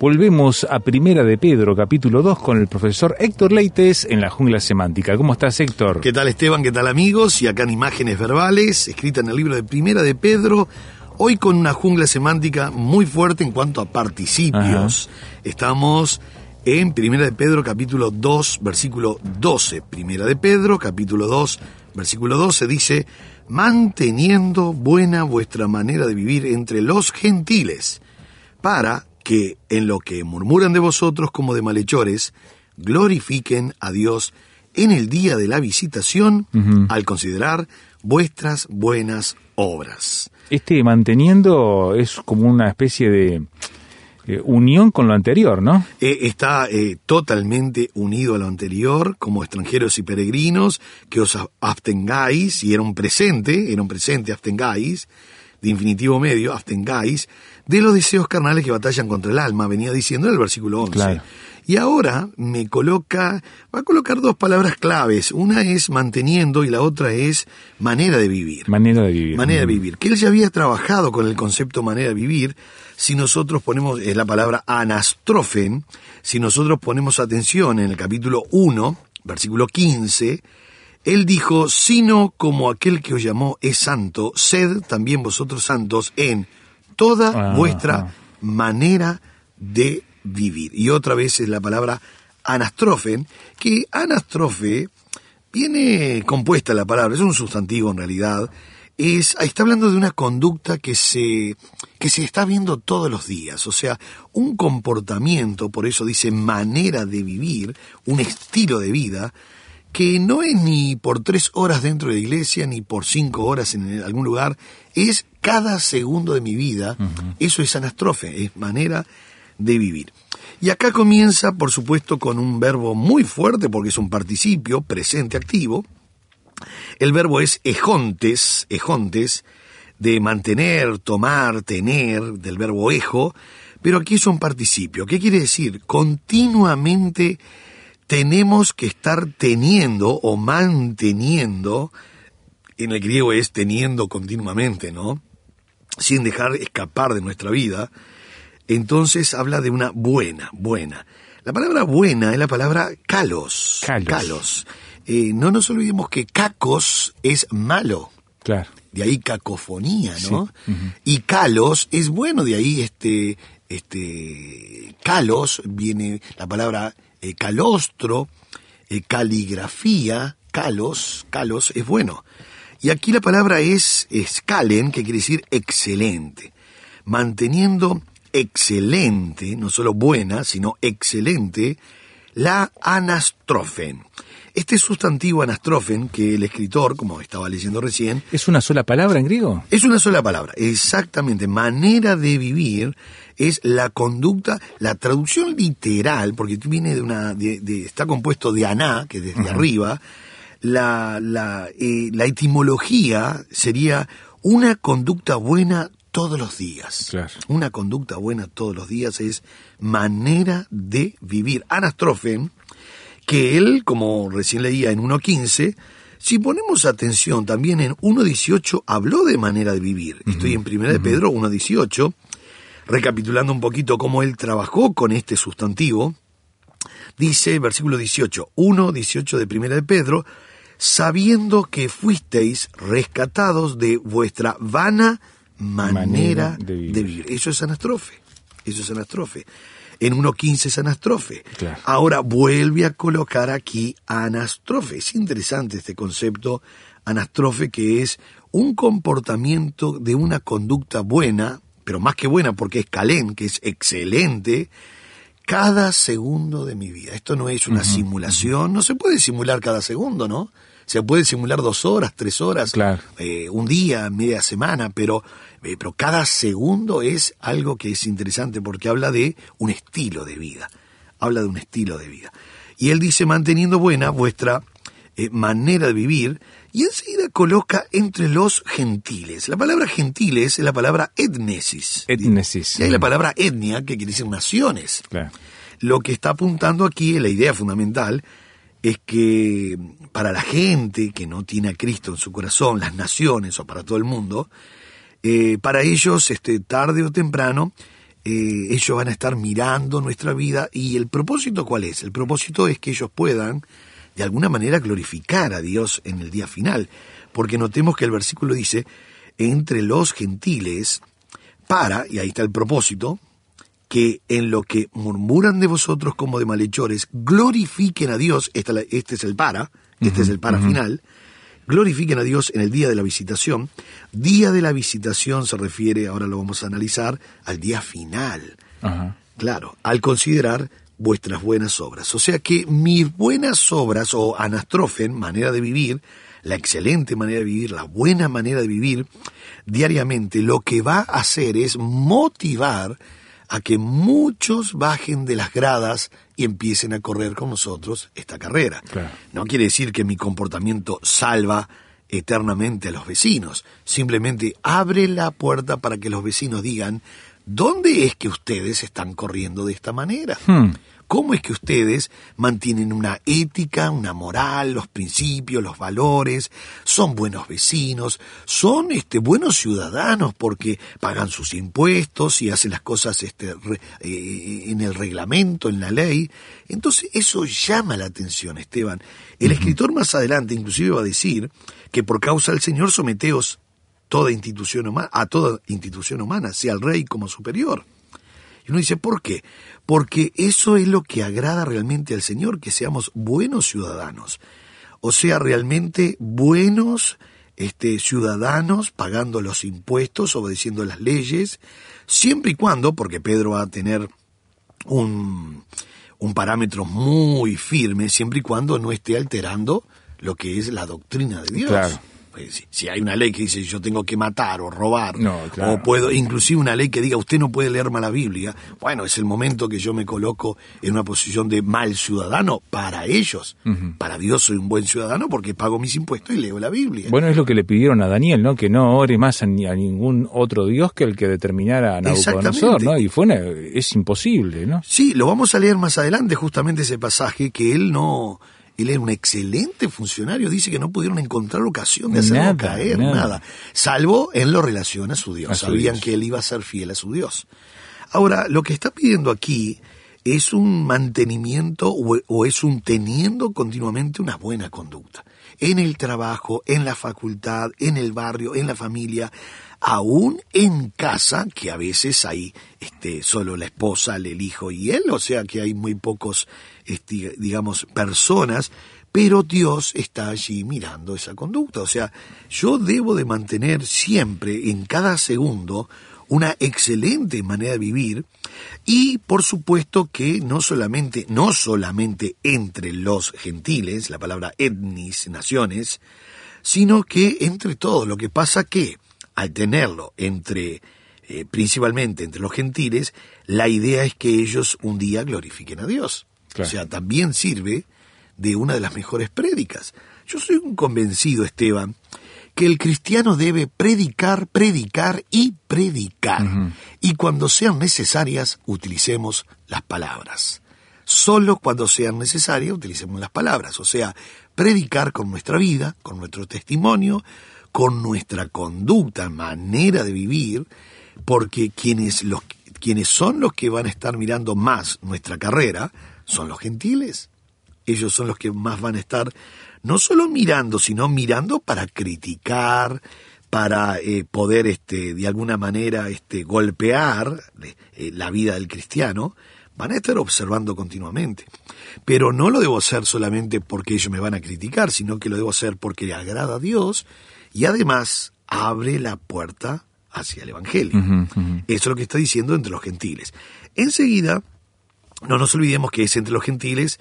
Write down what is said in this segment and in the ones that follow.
Volvemos a Primera de Pedro, capítulo 2, con el profesor Héctor Leites en la jungla semántica. ¿Cómo estás, Héctor? ¿Qué tal Esteban? ¿Qué tal amigos? Y acá en imágenes verbales, escrita en el libro de Primera de Pedro, hoy con una jungla semántica muy fuerte en cuanto a participios. Estamos en Primera de Pedro capítulo 2, versículo 12. Primera de Pedro capítulo 2, versículo 12 dice, manteniendo buena vuestra manera de vivir entre los gentiles, para que en lo que murmuran de vosotros como de malhechores, glorifiquen a Dios en el día de la visitación al considerar vuestras buenas obras. Este manteniendo es como una especie de eh, unión con lo anterior, ¿no? Eh, está eh, totalmente unido a lo anterior, como extranjeros y peregrinos, que os abstengáis, y era un presente, era un presente abstengáis, de infinitivo medio, abstengáis, de los deseos carnales que batallan contra el alma, venía diciendo en el versículo 11. Claro. Y ahora me coloca, va a colocar dos palabras claves, una es manteniendo y la otra es manera de vivir. Manera de vivir. Manera de Mm. vivir. Que él ya había trabajado con el concepto manera de vivir. Si nosotros ponemos, es la palabra anastrofen, si nosotros ponemos atención en el capítulo 1, versículo 15, él dijo, sino como aquel que os llamó es santo, sed también vosotros santos en toda Ah, vuestra ah. manera de vivir. Y otra vez es la palabra anastrofen, que anastrofe viene compuesta la palabra, es un sustantivo en realidad, es, está hablando de una conducta que se, que se está viendo todos los días, o sea, un comportamiento, por eso dice manera de vivir, un estilo de vida, que no es ni por tres horas dentro de la iglesia, ni por cinco horas en algún lugar, es cada segundo de mi vida, eso es anastrofe, es manera de vivir. Y acá comienza, por supuesto, con un verbo muy fuerte, porque es un participio, presente activo. El verbo es ejontes, ejontes, de mantener, tomar, tener, del verbo ejo, pero aquí es un participio. ¿Qué quiere decir? Continuamente tenemos que estar teniendo o manteniendo, en el griego es teniendo continuamente, ¿no? Sin dejar escapar de nuestra vida. Entonces habla de una buena, buena. La palabra buena es la palabra kalos. Kalos. Eh, no nos olvidemos que cacos es malo. Claro. De ahí cacofonía, ¿no? Y calos es bueno, de ahí este, este, calos viene la palabra eh, calostro, eh, caligrafía, calos, calos es bueno. Y aquí la palabra es escalen, que quiere decir excelente. Manteniendo excelente, no solo buena, sino excelente, la anastrofen. Este sustantivo anastrofen que el escritor, como estaba leyendo recién, ¿Es una sola palabra en griego? es una sola palabra, exactamente. Manera de vivir es la conducta, la traducción literal, porque viene de una, de- de- está compuesto de aná, que es desde arriba. La, la, eh, la etimología sería una conducta buena todos los días. Claro. Una conducta buena todos los días es manera de vivir. Anastrofen, que él, como recién leía en 1.15, si ponemos atención también en 1.18, habló de manera de vivir. Estoy en 1 de Pedro 1.18, recapitulando un poquito cómo él trabajó con este sustantivo. Dice, versículo 18, 1.18 de 1 de Pedro, sabiendo que fuisteis rescatados de vuestra vana manera, Manera de de, vivir. Eso es anastrofe. Eso es anastrofe. En 1.15 es anastrofe. Claro. Ahora vuelve a colocar aquí anastrofe. Es interesante este concepto anastrofe que es un comportamiento de una conducta buena, pero más que buena porque es calén, que es excelente, cada segundo de mi vida. Esto no es una simulación, no se puede simular cada segundo, ¿no? Se puede simular dos horas, tres horas, Claro. eh, un día, media semana, pero, eh, pero cada segundo es algo que es interesante porque habla de un estilo de vida. Habla de un estilo de vida. Y él dice, manteniendo buena vuestra eh, manera de vivir, y enseguida coloca entre los gentiles. La palabra gentiles es la palabra etnesis. Etnesis. Y hay la palabra etnia, que quiere decir naciones. Claro. Lo que está apuntando aquí, la idea fundamental, es que para la gente que no tiene a Cristo en su corazón, las naciones o para todo el mundo, eh, para ellos, este, tarde o temprano, eh, ellos van a estar mirando nuestra vida y el propósito cuál es? El propósito es que ellos puedan de alguna manera glorificar a Dios en el día final, porque notemos que el versículo dice, entre los gentiles, para, y ahí está el propósito, que en lo que murmuran de vosotros como de malhechores, glorifiquen a Dios, este es el para, este es el para final, glorifiquen a Dios en el día de la visitación. Día de la visitación se refiere, ahora lo vamos a analizar, al día final. Claro, al considerar vuestras buenas obras. O sea que mis buenas obras o anastrofen, manera de vivir, la excelente manera de vivir, la buena manera de vivir diariamente, lo que va a hacer es motivar a que muchos bajen de las gradas y empiecen a correr con nosotros esta carrera. Claro. No quiere decir que mi comportamiento salva eternamente a los vecinos, simplemente abre la puerta para que los vecinos digan, ¿dónde es que ustedes están corriendo de esta manera? Hmm. ¿Cómo es que ustedes mantienen una ética, una moral, los principios, los valores? Son buenos vecinos, son este, buenos ciudadanos porque pagan sus impuestos y hacen las cosas este, re- eh, en el reglamento, en la ley. Entonces eso llama la atención, Esteban. El escritor más adelante inclusive va a decir que por causa del Señor someteos toda institución humana, a toda institución humana, sea el rey como superior. Y uno dice, ¿por qué? Porque eso es lo que agrada realmente al Señor, que seamos buenos ciudadanos. O sea, realmente buenos este, ciudadanos, pagando los impuestos, obedeciendo las leyes, siempre y cuando, porque Pedro va a tener un, un parámetro muy firme, siempre y cuando no esté alterando lo que es la doctrina de Dios. Claro. Pues, si, hay una ley que dice yo tengo que matar o robar, No, claro. o puedo, inclusive una ley que diga usted no puede leer más la Biblia, bueno, es el momento que yo me coloco en una posición de mal ciudadano para ellos. Para Dios soy un buen ciudadano porque pago mis impuestos y leo la Biblia. Bueno, es lo que le pidieron a Daniel, ¿no? Que no ore más a, ni- a ningún otro Dios que el que determinara a Nabucodonosor. ¿no? Y fue una- es imposible, ¿no? Sí, lo vamos a leer más adelante, justamente ese pasaje, que él no, él era un excelente funcionario, dice que no pudieron encontrar ocasión de hacerlo Nada, caer, nada. nada. salvo en lo relación a su Dios. A su Sabían Dios. que él iba a ser fiel a su Dios. Ahora, lo que está pidiendo aquí es un mantenimiento o, o es un teniendo continuamente una buena conducta. En el trabajo, en la facultad, en el barrio, en la familia, aún en casa, que a veces hay este, solo la esposa, el hijo y él, o sea que hay muy pocos, este, digamos, personas, pero Dios está allí mirando esa conducta. O sea, yo debo de mantener siempre, en cada segundo, una excelente manera de vivir y por supuesto que no solamente no solamente entre los gentiles, la palabra etnis, naciones, sino que entre todos. Lo que pasa que al tenerlo entre eh, principalmente entre los gentiles, la idea es que ellos un día glorifiquen a Dios. Claro. O sea, también sirve de una de las mejores prédicas. Yo soy un convencido, Esteban, que el cristiano debe predicar, predicar y predicar. Y cuando sean necesarias, utilicemos las palabras. Solo cuando sean necesarias, utilicemos las palabras. O sea, predicar con nuestra vida, con nuestro testimonio, con nuestra conducta, manera de vivir, porque quienes, los, quienes son los que van a estar mirando más nuestra carrera son los gentiles. Ellos son los que más van a estar no solo mirando, sino mirando para criticar, para eh, poder este, de alguna manera este, golpear eh, la vida del cristiano. van a estar observando continuamente. Pero no lo debo hacer solamente porque ellos me van a criticar, sino que lo debo hacer porque le agrada a Dios y además abre la puerta hacia el Evangelio. Eso es lo que está diciendo entre los gentiles. Enseguida, no nos olvidemos que es entre los gentiles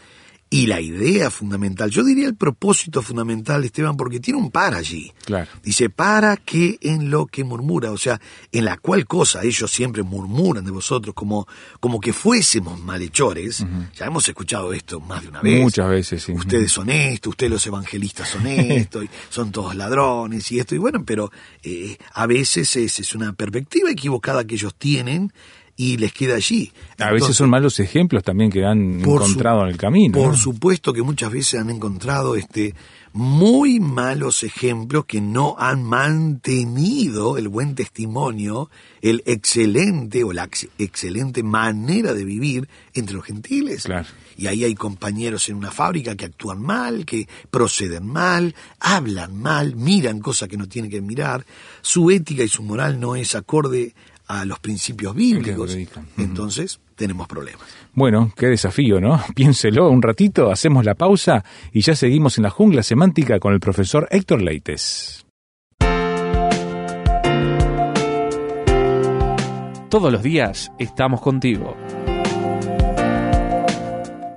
y la idea fundamental, yo diría el propósito fundamental, Esteban, porque tiene un para allí. Claro. Dice, para que en lo que murmura, o sea, en la cual cosa ellos siempre murmuran de vosotros como, como que fuésemos malhechores. Ya hemos escuchado esto más de una vez. Muchas veces, sí. Ustedes son esto, ustedes los evangelistas son esto, y son todos ladrones y esto. Y bueno, pero eh, a veces es, es una perspectiva equivocada que ellos tienen y les queda allí. A veces son malos ejemplos también que han su- encontrado en el camino. Por ¿no? supuesto que muchas veces han encontrado este muy malos ejemplos que no han mantenido el buen testimonio, el excelente o la ex- excelente manera de vivir entre los gentiles. Claro. Y ahí hay compañeros en una fábrica que actúan mal, que proceden mal, hablan mal, miran cosas que no tienen que mirar. Su ética y su moral no es acorde a los principios bíblicos. Entonces tenemos problemas. Bueno, qué desafío, ¿no? Piénselo un ratito, hacemos la pausa y ya seguimos en la jungla semántica con el profesor Héctor Leites. Todos los días estamos contigo.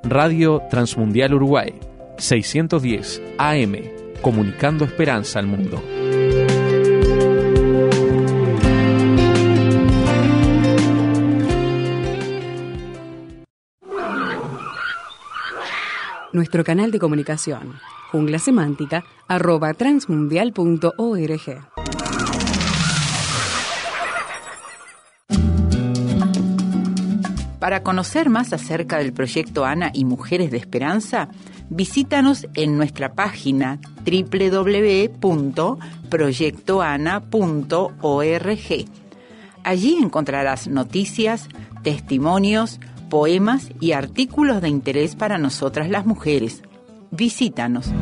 Radio Transmundial Uruguay, 610 AM, comunicando esperanza al mundo. Nuestro canal de comunicación, transmundial.org. Para conocer más acerca del proyecto ANA y Mujeres de Esperanza, visítanos en nuestra página www.proyectoana.org. Allí encontrarás noticias, testimonios, poemas y artículos de interés para nosotras las mujeres. Visítanos.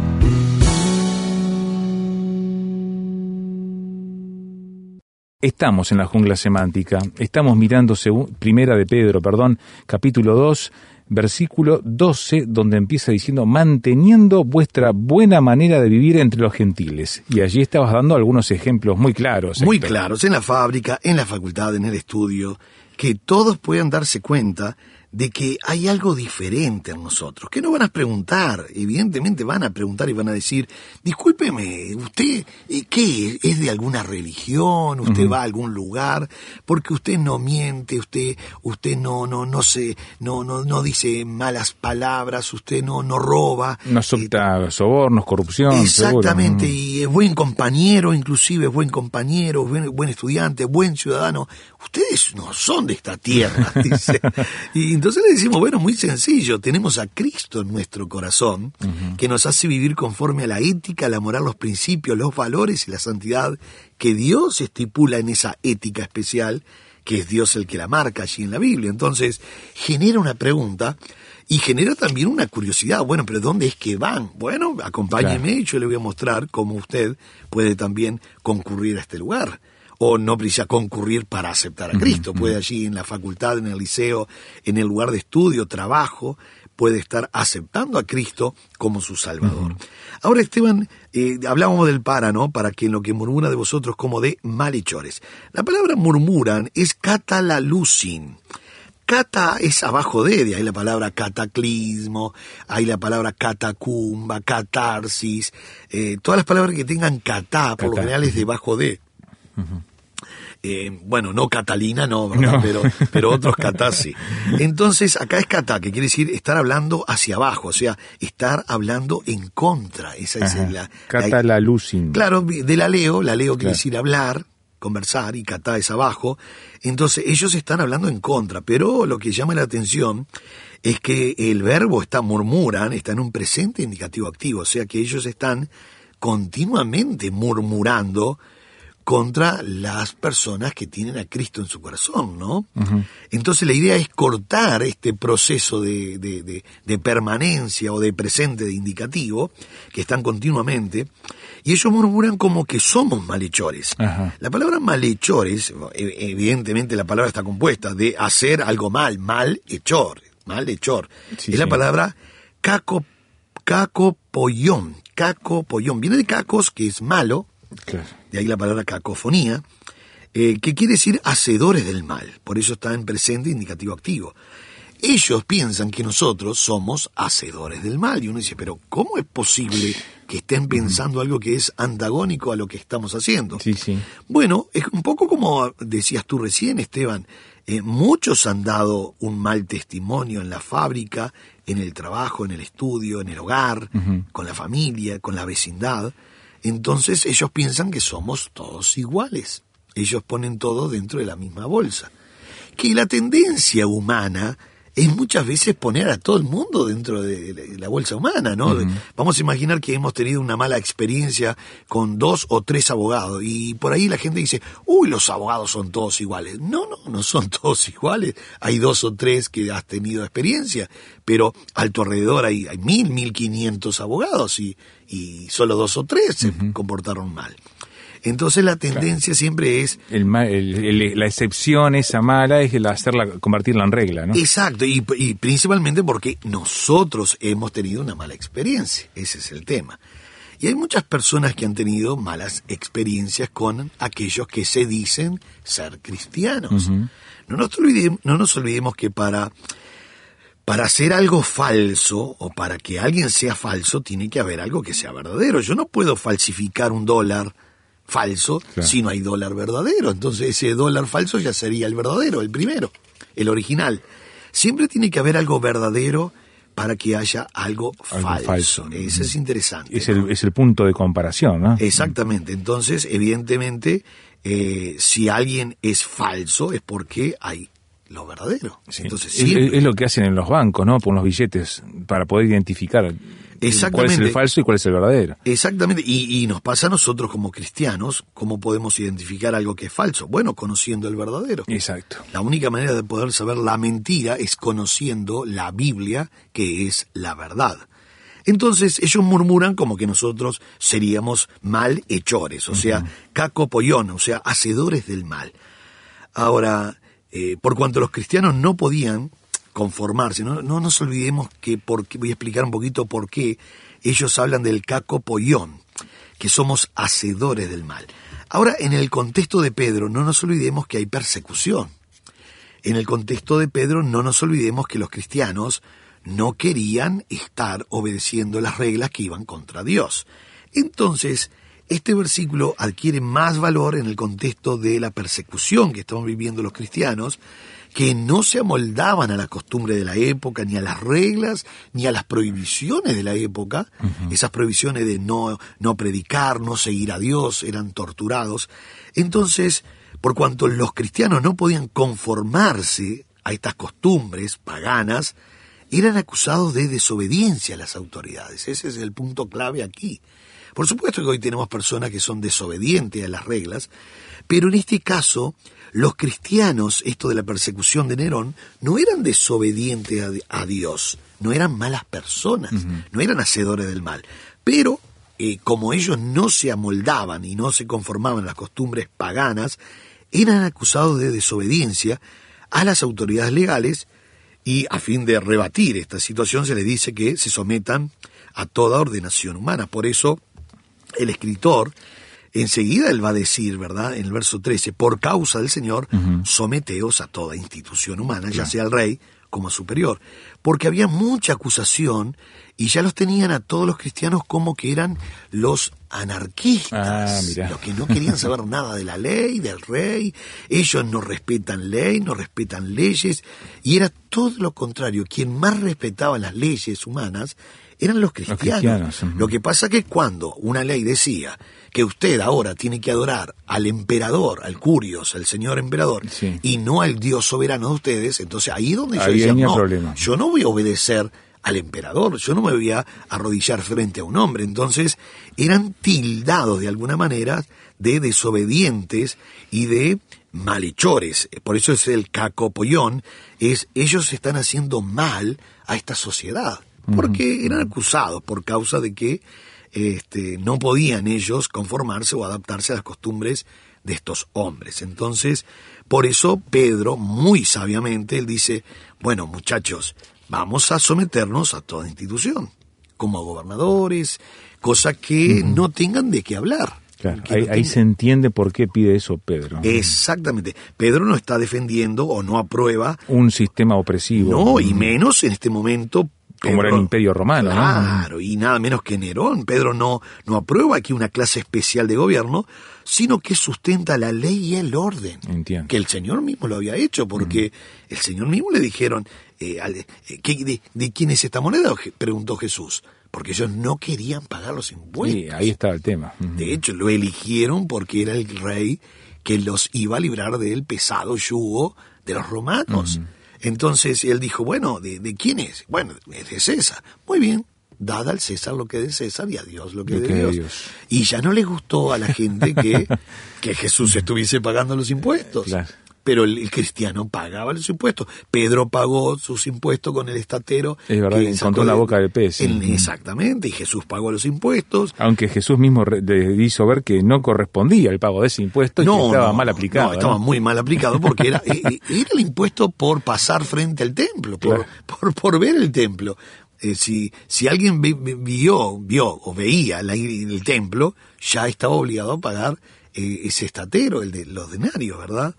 Estamos en la jungla semántica, estamos mirando Primera de Pedro, perdón, capítulo 2, versículo 12, donde empieza diciendo, manteniendo vuestra buena manera de vivir entre los gentiles. Y allí estabas dando algunos ejemplos muy claros. muy claros en la fábrica, en la facultad, en el estudio, que todos puedan darse cuenta de que hay algo diferente en nosotros, que no van a preguntar, evidentemente van a preguntar y van a decir, discúlpeme, usted, eh, ¿qué? ¿Es de alguna religión? ¿Usted va a algún lugar? Porque usted no miente, usted, usted no, no, no se, no, no, no dice malas palabras, usted no, no roba. No acepta sobornos, corrupción. Exactamente, seguro. y es buen compañero, inclusive es buen compañero, buen, buen estudiante, buen ciudadano. Ustedes no son de esta tierra, dice. Y entonces le decimos, bueno, muy sencillo, tenemos a Cristo en nuestro corazón, que nos hace vivir conforme a la ética, la moral, los principios, los valores y la santidad que Dios estipula en esa ética especial, que es Dios el que la marca allí en la Biblia. Entonces, genera una pregunta y genera también una curiosidad. Bueno, pero ¿dónde es que van? Bueno, acompáñeme y yo le voy a mostrar cómo usted puede también concurrir a este lugar. O no precisa concurrir para aceptar a Cristo. Puede allí en la facultad, en el liceo, en el lugar de estudio, trabajo, puede estar aceptando a Cristo como su Salvador. Ahora, Esteban, eh, hablábamos del para, ¿no? Para que en lo que murmura de vosotros como de malhechores. La palabra murmuran es catalalucin. Cata es abajo de, de ahí la palabra cataclismo, hay la palabra catacumba, catarsis, eh, todas las palabras que tengan catá, por lo Catá. general es debajo de. Eh, bueno, no Catalina, no, ¿verdad? No. Pero, pero otros catá sí. Entonces, acá es catá, que quiere decir estar hablando hacia abajo, o sea, estar hablando en contra. Esa es Ajá. la, la- Catalalucin. Claro, de la leo, la leo quiere decir hablar, conversar, y catá es abajo. Entonces, ellos están hablando en contra, pero lo que llama la atención es que el verbo está murmuran, está en un presente indicativo activo, o sea que ellos están continuamente murmurando contra las personas que tienen a Cristo en su corazón, ¿no? Entonces la idea es cortar este proceso de, de- de- de permanencia o de presente de indicativo, que están continuamente, y ellos murmuran como que somos malhechores. Ajá. La palabra malhechores, e- evidentemente la palabra está compuesta de hacer algo mal, malhechor. malhechor. Sí, es la sí. palabra caco, cacopollón, cacopollón. Viene de cacos, que es malo, Claro. de ahí la palabra cacofonía, eh, que quiere decir hacedores del mal, por eso está en presente indicativo activo. Ellos piensan que nosotros somos hacedores del mal, y uno dice, pero ¿cómo es posible que estén pensando algo que es antagónico a lo que estamos haciendo? Sí, sí. Bueno, es un poco como decías tú recién, Esteban. eh, muchos han dado un mal testimonio en la fábrica, en el trabajo, en el estudio, en el hogar, con la familia, con la vecindad. Entonces ellos piensan que somos todos iguales. Ellos ponen todo dentro de la misma bolsa. Que la tendencia humana es muchas veces poner a todo el mundo dentro de la- la bolsa humana, ¿no? Vamos a imaginar que hemos tenido una mala experiencia con dos o tres abogados y por ahí la gente dice, uy, los abogados son todos iguales. No, no, no son todos iguales. Hay dos o tres que has tenido experiencia, pero a tu alrededor hay, hay mil, mil quinientos abogados y, y solo dos o tres se comportaron mal. Entonces la tendencia siempre es El el- la excepción esa mala es el hacerla, convertirla en regla, ¿no? Exacto, y, y principalmente porque nosotros hemos tenido una mala experiencia, ese es el tema. Y hay muchas personas que han tenido malas experiencias con aquellos que se dicen ser cristianos. no, nos olvidemos, no nos olvidemos que para, para hacer algo falso o para que alguien sea falso tiene que haber algo que sea verdadero. Yo no puedo falsificar un dólar falso Claro. si no hay dólar verdadero. Entonces ese dólar falso ya sería el verdadero, el primero, el original. Siempre tiene que haber algo verdadero para que haya algo, Algo falso. falso. Ese es interesante. Es ¿no? el, es el punto de comparación, ¿no? Exactamente. Entonces, evidentemente, eh, si alguien es falso es porque hay lo verdadero. Sí. Entonces, es, siempre- es lo que hacen en los bancos, ¿no? Con los billetes, para poder identificar cuál es Exactamente. el falso y cuál es el verdadero. Exactamente, y, y nos pasa a nosotros como cristianos, ¿cómo podemos identificar algo que es falso? Bueno, conociendo el verdadero. Exacto. La única manera de poder saber la mentira es conociendo la Biblia, que es la verdad. Entonces ellos murmuran como que nosotros seríamos malhechores, o sea, cacopollón, o sea, hacedores del mal. Ahora, eh, por cuanto los cristianos no podían conformarse, no, no nos olvidemos que, porque, voy a explicar un poquito por qué ellos hablan del cacopollón, que somos hacedores del mal. Ahora, en el contexto de Pedro, no nos olvidemos que hay persecución. En el contexto de Pedro, no nos olvidemos que los cristianos no querían estar obedeciendo las reglas que iban contra Dios. Entonces, este versículo adquiere más valor en el contexto de la persecución que estamos viviendo los cristianos, que no se amoldaban a la costumbre de la época, ni a las reglas, ni a las prohibiciones de la época. Esas prohibiciones de no, no predicar, no seguir a Dios, eran torturados. Entonces, por cuanto los cristianos no podían conformarse a estas costumbres paganas, eran acusados de desobediencia a las autoridades. Ese es el punto clave aquí. Por supuesto que hoy tenemos personas que son desobedientes a las reglas, pero en este caso, los cristianos, esto de la persecución de Nerón, no eran desobedientes a, a Dios, no eran malas personas, no eran hacedores del mal. Pero, eh, como ellos no se amoldaban y no se conformaban a las costumbres paganas, eran acusados de desobediencia a las autoridades legales y a fin de rebatir esta situación se les dice que se sometan a toda ordenación humana. Por eso el escritor enseguida él va a decir, ¿verdad? En el verso 13, por causa del Señor, someteos a toda institución humana, ya sea el rey como superior, porque había mucha acusación y ya los tenían a todos los cristianos como que eran los anarquistas, Ah, los que no querían saber nada de la ley, del rey, ellos no respetan ley, no respetan leyes, y era todo lo contrario, quien más respetaba las leyes humanas eran los cristianos. Lo que pasa que cuando una ley decía que usted ahora tiene que adorar al emperador, al curios, al señor emperador, Sí. y no al Dios soberano de ustedes, entonces ahí es donde yo Ahí decía, venía no, problema. yo no voy a obedecer al emperador, yo no me voy a arrodillar frente a un hombre. Entonces eran tildados de alguna manera de desobedientes y de malhechores. Por eso es el cacopollón, es ellos están haciendo mal a esta sociedad, porque eran acusados por causa de que este, no podían ellos conformarse o adaptarse a las costumbres de estos hombres. Entonces, Por eso Pedro, muy sabiamente, él dice, bueno muchachos, vamos a someternos a toda institución, como a gobernadores, cosa que no tengan de qué hablar. Claro, ahí, no ahí tengan- se entiende por qué pide eso Pedro. Exactamente. Pedro no está defendiendo o no aprueba, Un sistema opresivo. no, y menos en este momento. Como era el Imperio Romano, ¿no? Claro, y nada menos que Nerón. Pedro no, no aprueba aquí una clase especial de gobierno, sino que sustenta la ley y el orden. Entiendo. Que el Señor mismo lo había hecho, porque el Señor mismo le dijeron, eh, al- eh, ¿qué- de, de quién es esta moneda? Preguntó Jesús. Porque ellos no querían pagar los impuestos. Sí, ahí está el tema. De hecho, lo eligieron porque era el rey que los iba a librar del pesado yugo de los romanos. Entonces él dijo, bueno, ¿de, de quién es? Bueno, es de César. Muy bien, dada al César lo que es de César y a Dios lo que es de Dios. Dios. Y ya no le gustó a la gente que, que Jesús estuviese pagando los impuestos. Claro. Pero el, el cristiano pagaba los impuestos. Pedro pagó sus impuestos con el estatero. Es verdad, que encontró la boca de pez, exactamente, y Jesús pagó los impuestos. Aunque Jesús mismo le hizo ver que no correspondía el pago de ese impuesto y que estaba mal aplicado. no, estaba ¿no? muy mal aplicado porque era, eh, eh, era el impuesto por pasar frente al templo, por, Claro. por, por ver el templo. Eh, si, si alguien vi- vi- vio, vio o veía la- el templo, ya estaba obligado a pagar eh, ese estatero, el de los denarios, ¿verdad?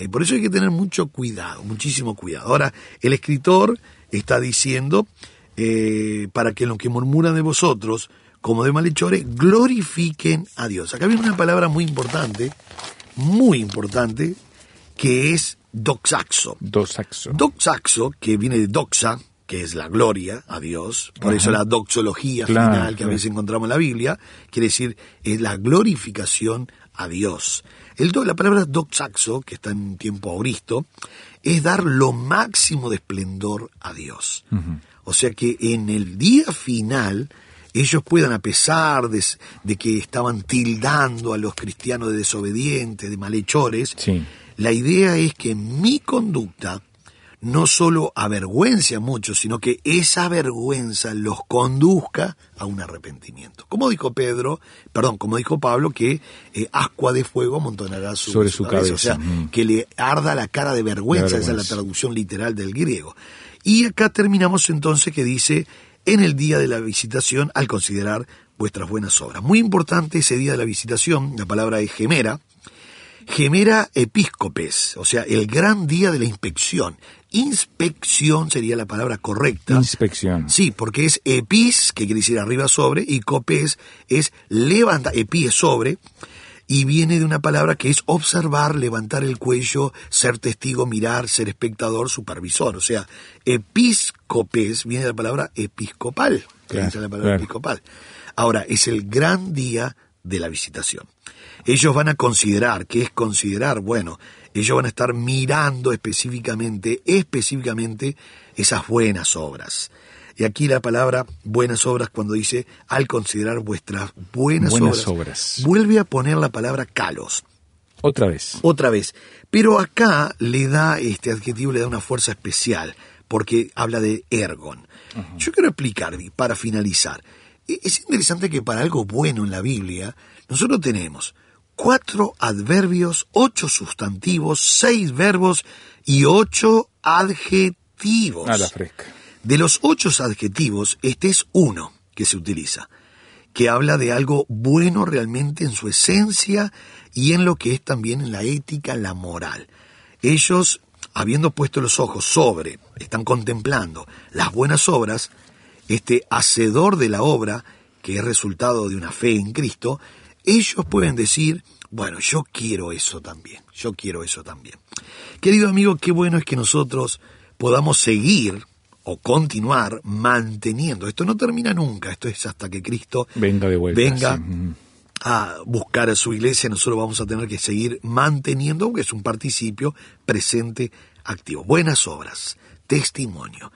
Eh, por eso hay que tener mucho cuidado, muchísimo cuidado. Ahora, el escritor está diciendo, eh, para que los que murmuran de vosotros, como de malhechores, glorifiquen a Dios. Acá viene una palabra muy importante, muy importante, que es doxaxo. Dos saxos. Doxaxo, que viene de doxa, que es la gloria a Dios, por eso la doxología Claro, final que a veces encontramos en la Biblia, quiere decir es la glorificación a Dios. El do- la palabra doxaxo, que está en tiempo auristo, es dar lo máximo de esplendor a Dios. O sea que en el día final ellos puedan, a pesar de que estaban tildando a los cristianos de desobedientes, de malhechores, Sí. la idea es que mi conducta no solo avergüence a muchos, sino que esa vergüenza los conduzca a un arrepentimiento. Como dijo Pedro, perdón, como dijo Pablo, que eh, ascua de fuego amontonará su- Sobre su O cabeza, sea, mm. que le arda la cara de vergüenza, De esa es la vergüenza. traducción literal del griego. Y acá terminamos entonces que dice, en el día de la visitación, al considerar vuestras buenas obras. Muy importante ese día de la visitación, la palabra es gemera, Gemera episcopes, o sea, el gran día de la inspección. Inspección sería la palabra correcta. Inspección. Sí, porque es epis, que quiere decir arriba sobre, y copes es levanta, epi es sobre, y viene de una palabra que es observar, levantar el cuello, ser testigo, mirar, ser espectador, supervisor. O sea, episcopes viene de la palabra episcopal, que Claro, es la palabra claro. episcopal. Ahora, es el gran día de la visitación. Ellos van a considerar, ¿qué es considerar? Bueno, ellos van a estar mirando específicamente, específicamente esas buenas obras. Y aquí la palabra buenas obras cuando dice al considerar vuestras buenas, Buenas obras, obras. vuelve a poner la palabra calos Otra vez. otra vez. Pero acá le da este adjetivo, le da una fuerza especial, porque habla de ergon. Yo quiero explicar, para finalizar, e- es interesante que para algo bueno en la Biblia, nosotros tenemos cuatro adverbios, ocho sustantivos, seis verbos y ocho adjetivos. A la fresca. De los ocho adjetivos, este es uno que se utiliza, que habla de algo bueno realmente en su esencia y en lo que es también en la ética, la moral. Ellos, habiendo puesto los ojos sobre, están contemplando las buenas obras, este hacedor de la obra, que es resultado de una fe en Cristo, ellos pueden decir, bueno, yo quiero eso también, yo quiero eso también. Querido amigo, qué bueno es que nosotros podamos seguir o continuar manteniendo. Esto no termina nunca, esto es hasta que Cristo Venga de vuelta. venga sí. A buscar a su iglesia, nosotros vamos a tener que seguir manteniendo, aunque es un participio presente activo. Buenas obras, testimonio.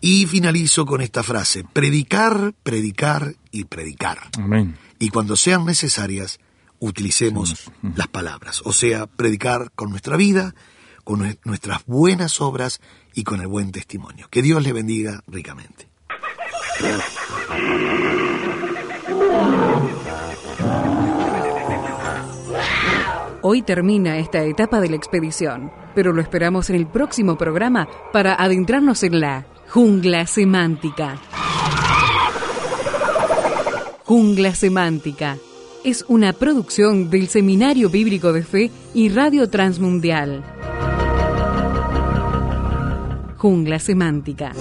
Y finalizo con esta frase, predicar, predicar y predicar. Amén. Y cuando sean necesarias, utilicemos las palabras, o sea, predicar con nuestra vida, con nue- nuestras buenas obras y con el buen testimonio. Que Dios le bendiga ricamente. Hoy termina esta etapa de la expedición, pero lo esperamos en el próximo programa para adentrarnos en la jungla semántica. Jungla semántica es una producción del Seminario Bíblico de Fe y Radio Transmundial. Jungla semántica.